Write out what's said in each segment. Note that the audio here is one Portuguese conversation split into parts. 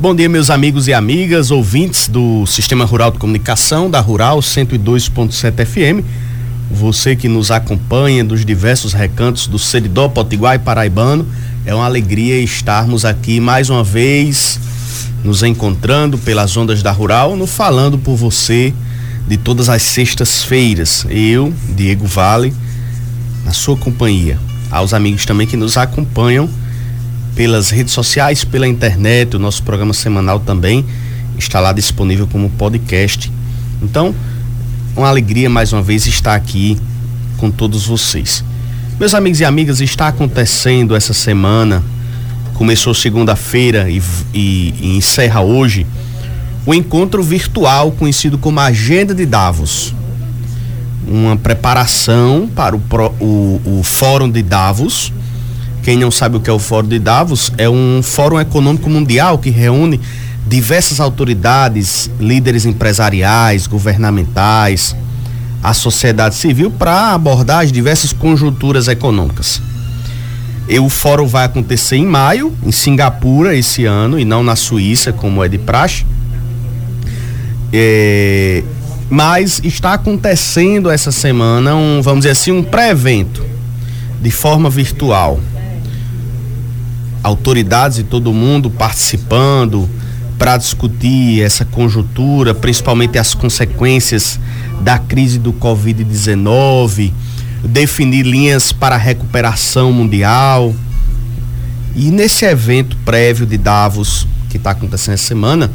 Bom dia, meus amigos e amigas, ouvintes do Sistema Rural de Comunicação, da Rural 102.7 FM. Você que nos acompanha dos diversos recantos do Seridó, Potiguar e Paraibano. É uma alegria estarmos aqui mais uma vez, nos encontrando pelas ondas da Rural, no Falando por Você, de todas as sextas-feiras. Eu, Diego Vale, na sua companhia. Aos amigos também que nos acompanham pelas redes sociais, pela internet, o nosso programa semanal também está lá disponível como podcast. Então, uma alegria mais uma vez estar aqui com todos vocês. Meus amigos e amigas, está acontecendo essa semana, começou segunda-feira e, e, e encerra hoje, o encontro virtual conhecido como Agenda de Davos. Uma preparação para o, o, o Fórum de Davos, quem não sabe o que é o Fórum de Davos, é um fórum econômico mundial que reúne diversas autoridades, líderes empresariais, governamentais, a sociedade civil para abordar as diversas conjunturas econômicas. E o fórum vai acontecer em maio, em Singapura, esse ano, e não na Suíça, como é de praxe. É, mas está acontecendo essa semana um, vamos dizer assim, um pré-evento de forma virtual autoridades e todo mundo participando para discutir essa conjuntura, principalmente as consequências da crise do Covid-19, definir linhas para a recuperação mundial. E nesse evento prévio de Davos, que está acontecendo essa semana,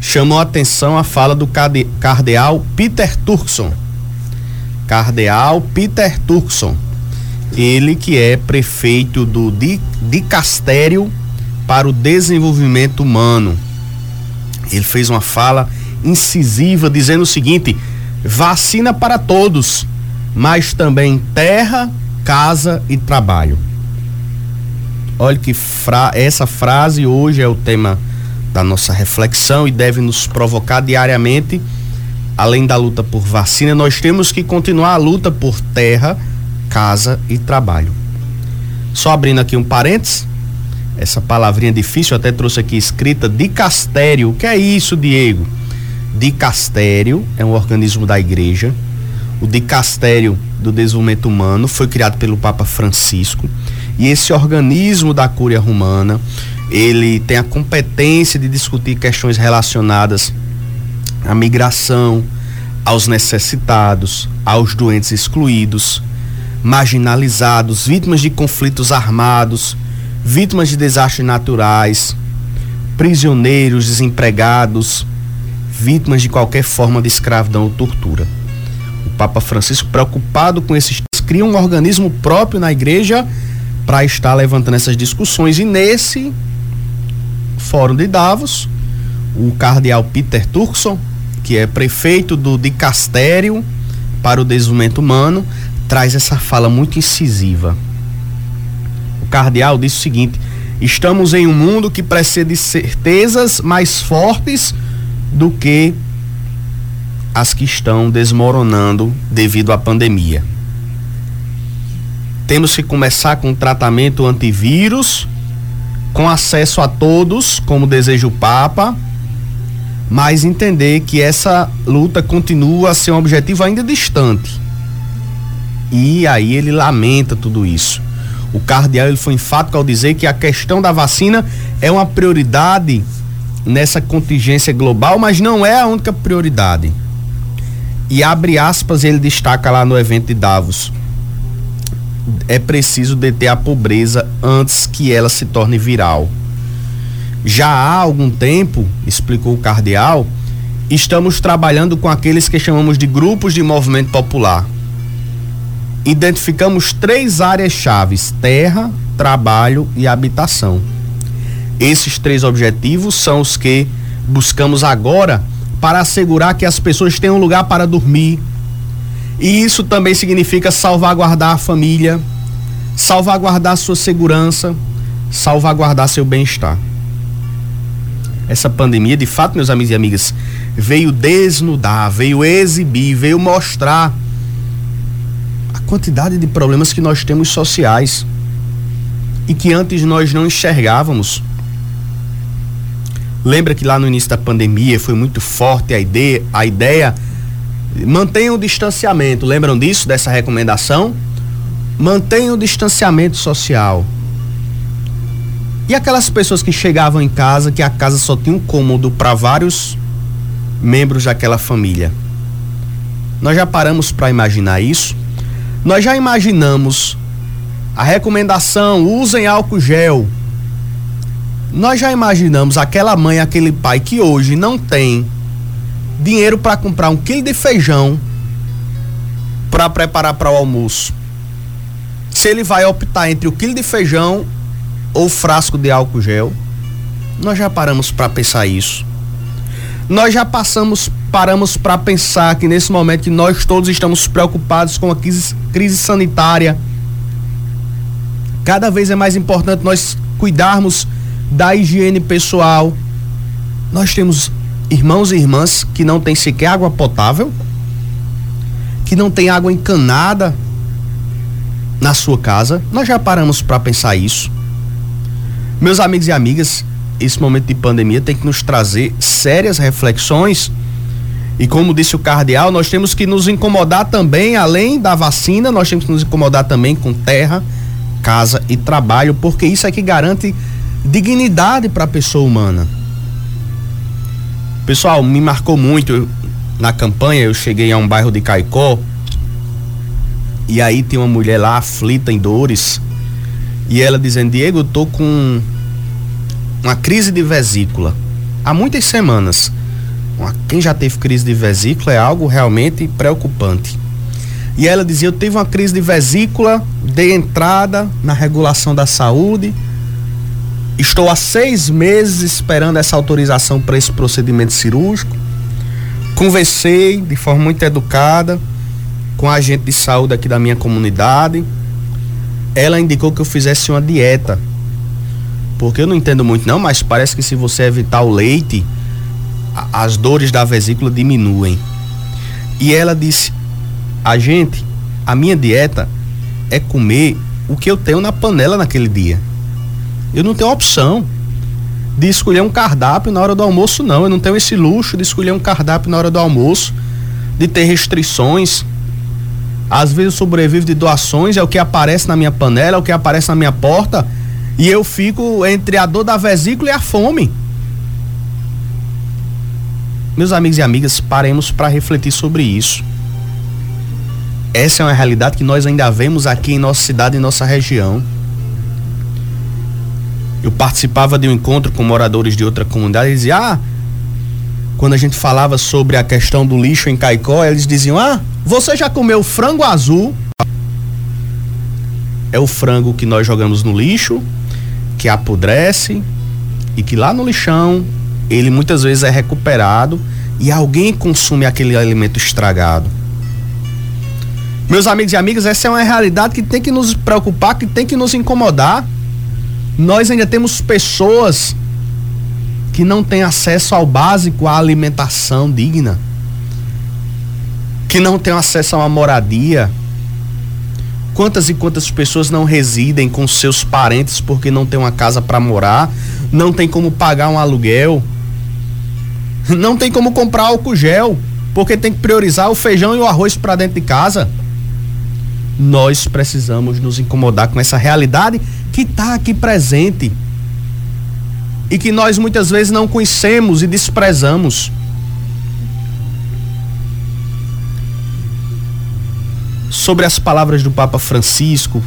chamou a atenção a fala do cardeal Peter Turkson. Cardeal Peter Turkson ele que é prefeito do Dicastério para o Desenvolvimento Humano. Ele fez uma fala incisiva dizendo o seguinte: vacina para todos, mas também terra, casa e trabalho. Olha que fra essa frase hoje é o tema da nossa reflexão e deve nos provocar diariamente. Além da luta por vacina, nós temos que continuar a luta por terra, casa e trabalho. Só abrindo aqui um parênteses, essa palavrinha difícil, eu até trouxe aqui escrita dicastério. O que é isso, Diego? Dicastério é um organismo da igreja. O dicastério do desenvolvimento humano foi criado pelo Papa Francisco. E esse organismo da Cúria Romana, ele tem a competência de discutir questões relacionadas à migração, aos necessitados, aos doentes excluídos, marginalizados, vítimas de conflitos armados, vítimas de desastres naturais, prisioneiros, desempregados, vítimas de qualquer forma de escravidão ou tortura. O Papa Francisco, preocupado com esses, cria um organismo próprio na igreja para estar levantando essas discussões. E nesse Fórum de Davos, o cardeal Peter Turkson, que é prefeito do Dicastério para o Desenvolvimento Humano, traz essa fala muito incisiva. O cardeal diz o seguinte: estamos em um mundo que precisa de certezas mais fortes do que as que estão desmoronando devido à pandemia. Temos que começar com um tratamento antivírus, com acesso a todos, como deseja o Papa, mas entender que essa luta continua a ser um objetivo ainda distante e aí ele lamenta tudo isso. O cardeal ele foi enfático ao dizer que a questão da vacina é uma prioridade nessa contingência global, mas não é a única prioridade. E abre aspas, ele destaca lá no evento de Davos. É preciso deter a pobreza antes que ela se torne viral. Já há algum tempo, explicou o cardeal, estamos trabalhando com aqueles que chamamos de grupos de movimento popular identificamos três áreas chaves: terra, trabalho e habitação. Esses três objetivos são os que buscamos agora para assegurar que as pessoas tenham lugar para dormir. E isso também significa salvaguardar a família, salvaguardar sua segurança, salvaguardar seu bem-estar. Essa pandemia, de fato, meus amigos e amigas, veio desnudar, veio exibir, veio mostrar quantidade de problemas que nós temos sociais e que antes nós não enxergávamos. Lembra que lá no início da pandemia foi muito forte a ideia, a ideia mantenha o distanciamento. Lembram disso, dessa recomendação? Mantenha o distanciamento social. E aquelas pessoas que chegavam em casa, que a casa só tinha um cômodo para vários membros daquela família. Nós já paramos para imaginar isso? Nós já imaginamos a recomendação: usem álcool gel. Nós já imaginamos aquela mãe, aquele pai que hoje não tem dinheiro para comprar um quilo de feijão para preparar para o almoço. Se ele vai optar entre o quilo de feijão ou frasco de álcool gel, nós já paramos para pensar isso. Nós já passamos, paramos para pensar que nesse momento que nós todos estamos preocupados com a crise, crise sanitária, cada vez é mais importante nós cuidarmos da higiene pessoal. Nós temos irmãos e irmãs que não têm sequer água potável, que não tem água encanada na sua casa. Nós já paramos para pensar isso. Meus amigos e amigas, esse momento de pandemia tem que nos trazer sérias reflexões. E como disse o cardeal, nós temos que nos incomodar também, além da vacina, nós temos que nos incomodar também com terra, casa e trabalho, porque isso é que garante dignidade para a pessoa humana. Pessoal, me marcou muito na campanha, eu cheguei a um bairro de Caicó e aí tem uma mulher lá aflita em dores e ela dizendo: "Diego, eu tô com uma crise de vesícula há muitas semanas. Quem já teve crise de vesícula é algo realmente preocupante. E ela dizia: Eu tive uma crise de vesícula, dei entrada na regulação da saúde. Estou há seis meses esperando essa autorização para esse procedimento cirúrgico. Conversei de forma muito educada com a agente de saúde aqui da minha comunidade. Ela indicou que eu fizesse uma dieta porque eu não entendo muito não, mas parece que se você evitar o leite, a, as dores da vesícula diminuem. E ela disse: "A gente, a minha dieta é comer o que eu tenho na panela naquele dia. Eu não tenho opção de escolher um cardápio na hora do almoço não. Eu não tenho esse luxo de escolher um cardápio na hora do almoço, de ter restrições. Às vezes eu sobrevivo de doações, é o que aparece na minha panela, é o que aparece na minha porta e eu fico entre a dor da vesícula e a fome. Meus amigos e amigas, paremos para refletir sobre isso. Essa é uma realidade que nós ainda vemos aqui em nossa cidade e nossa região. Eu participava de um encontro com moradores de outra comunidade e dizia: Ah, quando a gente falava sobre a questão do lixo em Caicó, eles diziam: Ah, você já comeu frango azul? É o frango que nós jogamos no lixo que apodrece e que lá no lixão ele muitas vezes é recuperado e alguém consome aquele alimento estragado. Meus amigos e amigas, essa é uma realidade que tem que nos preocupar, que tem que nos incomodar. Nós ainda temos pessoas que não têm acesso ao básico, à alimentação digna, que não têm acesso a uma moradia, Quantas e quantas pessoas não residem com seus parentes porque não tem uma casa para morar, não tem como pagar um aluguel, não tem como comprar álcool gel, porque tem que priorizar o feijão e o arroz para dentro de casa. Nós precisamos nos incomodar com essa realidade que está aqui presente e que nós muitas vezes não conhecemos e desprezamos. Sobre as palavras do Papa Francisco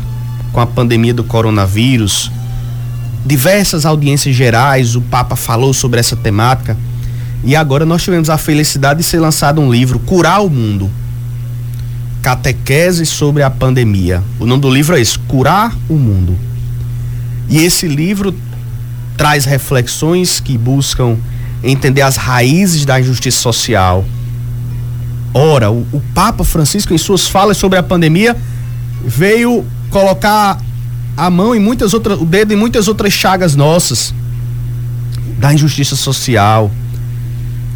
com a pandemia do coronavírus. Diversas audiências gerais, o Papa falou sobre essa temática. E agora nós tivemos a felicidade de ser lançado um livro, Curar o Mundo. Catequese sobre a pandemia. O nome do livro é esse, Curar o Mundo. E esse livro traz reflexões que buscam entender as raízes da injustiça social, Ora, o, o Papa Francisco, em suas falas sobre a pandemia, veio colocar a mão em muitas outras, o dedo em muitas outras chagas nossas, da injustiça social,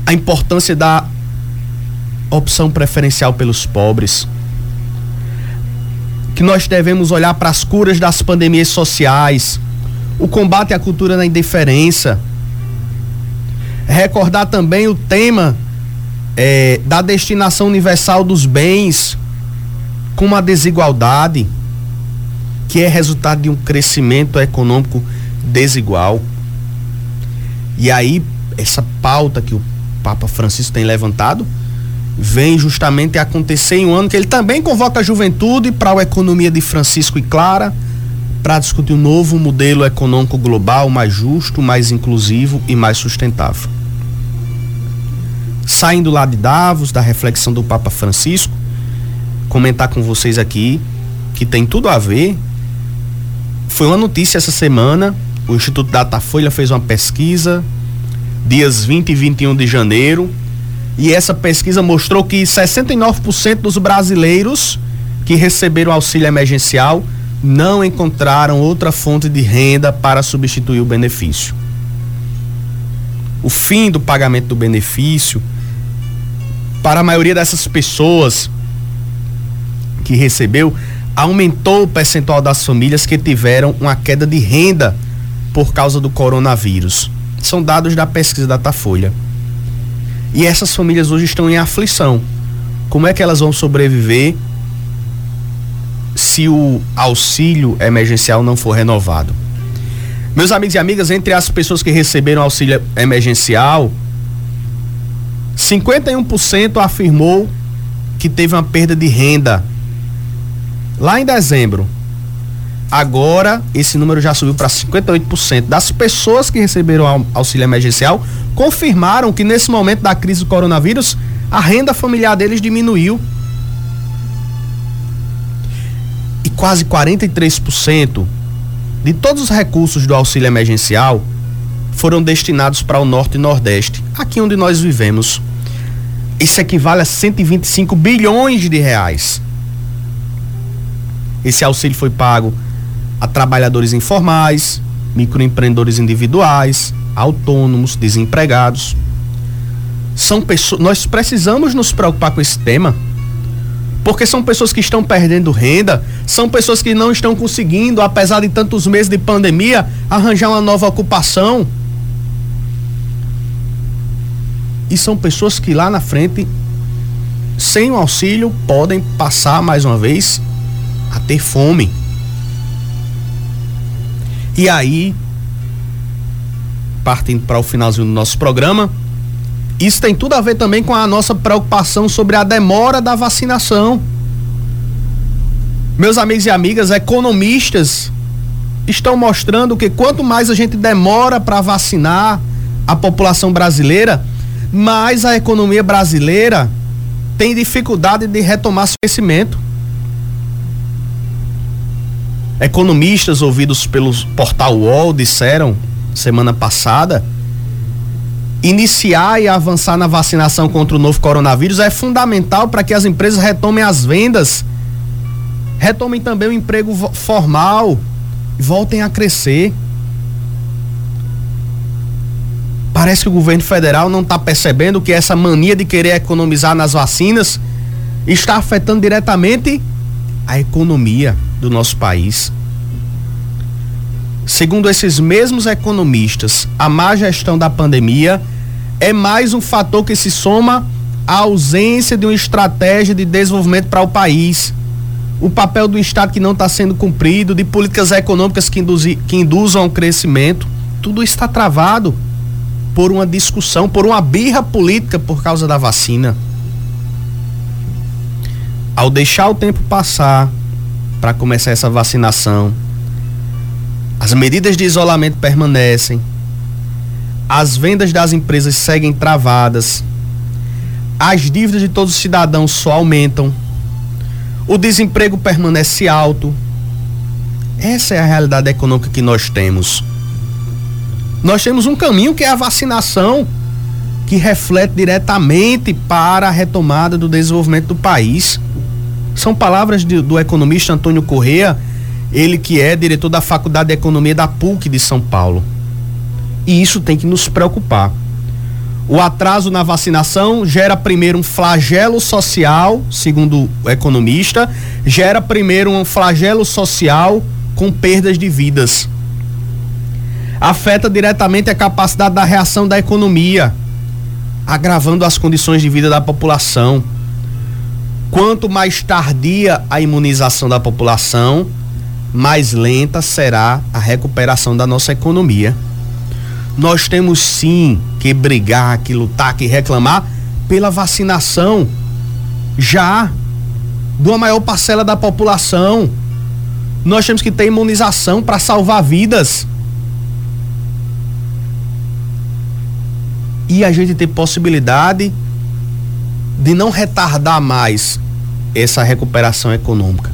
a importância da opção preferencial pelos pobres, que nós devemos olhar para as curas das pandemias sociais, o combate à cultura da indiferença, Recordar também o tema é, da destinação universal dos bens com uma desigualdade que é resultado de um crescimento econômico desigual. E aí, essa pauta que o Papa Francisco tem levantado vem justamente acontecer em um ano que ele também convoca a juventude para a economia de Francisco e Clara para discutir um novo modelo econômico global mais justo, mais inclusivo e mais sustentável. Saindo lá de Davos, da reflexão do Papa Francisco, comentar com vocês aqui que tem tudo a ver. Foi uma notícia essa semana, o Instituto Datafolha fez uma pesquisa dias 20 e 21 de janeiro, e essa pesquisa mostrou que 69% dos brasileiros que receberam auxílio emergencial não encontraram outra fonte de renda para substituir o benefício. O fim do pagamento do benefício, para a maioria dessas pessoas que recebeu, aumentou o percentual das famílias que tiveram uma queda de renda por causa do coronavírus. São dados da pesquisa da Datafolha. E essas famílias hoje estão em aflição. Como é que elas vão sobreviver se o auxílio emergencial não for renovado? Meus amigos e amigas, entre as pessoas que receberam auxílio emergencial, 51% afirmou que teve uma perda de renda lá em dezembro. Agora, esse número já subiu para 58% das pessoas que receberam auxílio emergencial confirmaram que nesse momento da crise do coronavírus, a renda familiar deles diminuiu. E quase 43% de todos os recursos do auxílio emergencial foram destinados para o Norte e Nordeste, aqui onde nós vivemos. Isso equivale a 125 bilhões de reais. Esse auxílio foi pago a trabalhadores informais, microempreendedores individuais, autônomos, desempregados. São pessoas, nós precisamos nos preocupar com esse tema, porque são pessoas que estão perdendo renda, são pessoas que não estão conseguindo, apesar de tantos meses de pandemia, arranjar uma nova ocupação. E são pessoas que lá na frente, sem o auxílio, podem passar mais uma vez a ter fome. E aí, partindo para o finalzinho do nosso programa, isso tem tudo a ver também com a nossa preocupação sobre a demora da vacinação. Meus amigos e amigas, economistas estão mostrando que quanto mais a gente demora para vacinar a população brasileira, mais a economia brasileira tem dificuldade de retomar seu crescimento. Economistas ouvidos pelo portal UOL disseram semana passada iniciar e avançar na vacinação contra o novo coronavírus é fundamental para que as empresas retomem as vendas, retomem também o emprego formal e voltem a crescer. Parece que o governo federal não está percebendo que essa mania de querer economizar nas vacinas está afetando diretamente a economia do nosso país. Segundo esses mesmos economistas, a má gestão da pandemia é mais um fator que se soma à ausência de uma estratégia de desenvolvimento para o país. O papel do Estado que não está sendo cumprido, de políticas econômicas que, induzi, que induzam ao crescimento, tudo está travado por uma discussão, por uma birra política por causa da vacina. Ao deixar o tempo passar para começar essa vacinação, as medidas de isolamento permanecem. As vendas das empresas seguem travadas. As dívidas de todos os cidadãos só aumentam. O desemprego permanece alto. Essa é a realidade econômica que nós temos. Nós temos um caminho que é a vacinação, que reflete diretamente para a retomada do desenvolvimento do país. São palavras de, do economista Antônio Correa ele que é diretor da Faculdade de Economia da PUC de São Paulo. E isso tem que nos preocupar. O atraso na vacinação gera primeiro um flagelo social, segundo o economista, gera primeiro um flagelo social com perdas de vidas. Afeta diretamente a capacidade da reação da economia, agravando as condições de vida da população. Quanto mais tardia a imunização da população, mais lenta será a recuperação da nossa economia. Nós temos sim que brigar, que lutar, que reclamar pela vacinação já de uma maior parcela da população. Nós temos que ter imunização para salvar vidas. E a gente ter possibilidade de não retardar mais essa recuperação econômica,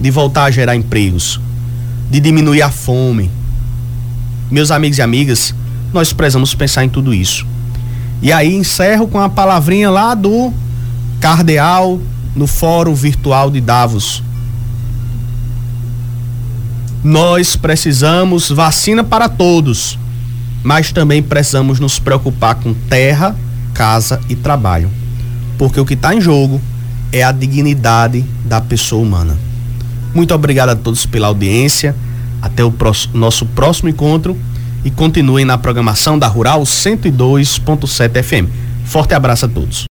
de voltar a gerar empregos, de diminuir a fome. Meus amigos e amigas, nós precisamos pensar em tudo isso. E aí encerro com a palavrinha lá do cardeal no Fórum Virtual de Davos. Nós precisamos vacina para todos, mas também precisamos nos preocupar com terra, casa e trabalho, porque o que está em jogo é a dignidade da pessoa humana. Muito obrigado a todos pela audiência. Até o próximo, nosso próximo encontro e continuem na programação da Rural 102.7 FM. Forte abraço a todos.